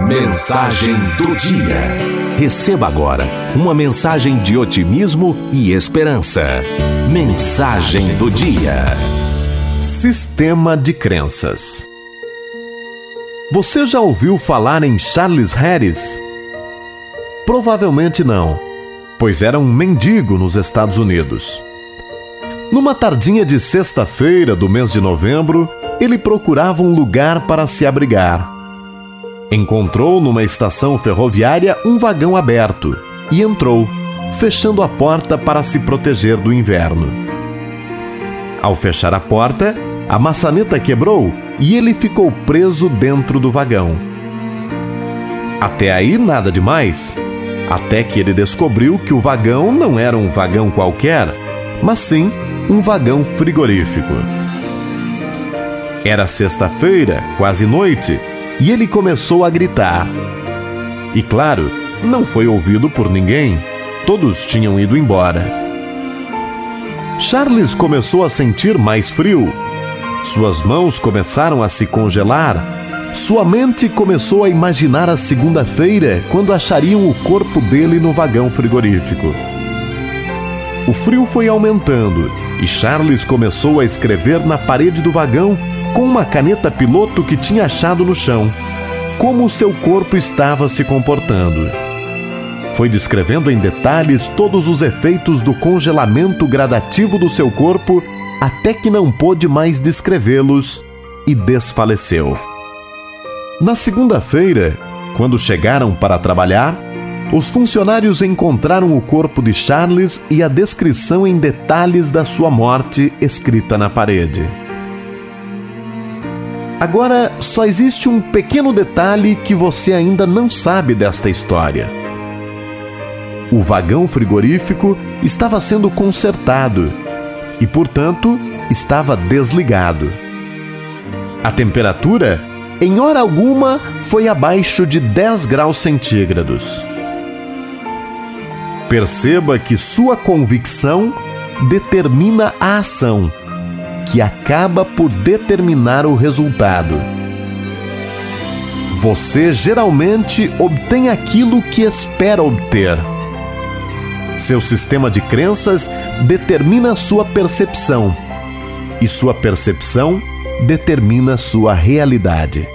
Mensagem do dia. Receba agora uma mensagem de otimismo e esperança. Mensagem do dia. Sistema de crenças. Você já ouviu falar em Charles Harris? Provavelmente não, pois era um mendigo nos Estados Unidos. Numa tardinha de sexta-feira do mês de novembro, ele procurava um lugar para se abrigar. Encontrou numa estação ferroviária um vagão aberto e entrou, fechando a porta para se proteger do inverno. Ao fechar a porta, a maçaneta quebrou e ele ficou preso dentro do vagão. Até aí nada demais, até que ele descobriu que o vagão não era um vagão qualquer, mas sim um vagão frigorífico. Era sexta-feira, quase noite, e ele começou a gritar. E claro, não foi ouvido por ninguém, todos tinham ido embora. Charles começou a sentir mais frio. Suas mãos começaram a se congelar. Sua mente começou a imaginar a segunda-feira, quando achariam o corpo dele no vagão frigorífico. O frio foi aumentando e Charles começou a escrever na parede do vagão com uma caneta piloto que tinha achado no chão, como seu corpo estava se comportando. Foi descrevendo em detalhes todos os efeitos do congelamento gradativo do seu corpo até que não pôde mais descrevê-los e desfaleceu. Na segunda-feira, quando chegaram para trabalhar, os funcionários encontraram o corpo de Charles e a descrição em detalhes da sua morte escrita na parede. Agora, só existe um pequeno detalhe que você ainda não sabe desta história. O vagão frigorífico estava sendo consertado e, portanto, estava desligado. A temperatura, em hora alguma, foi abaixo de 10 graus centígrados. Perceba que sua convicção determina a ação que acaba por determinar o resultado. Você geralmente obtém aquilo que espera obter. Seu sistema de crenças determina sua percepção, e sua percepção determina sua realidade.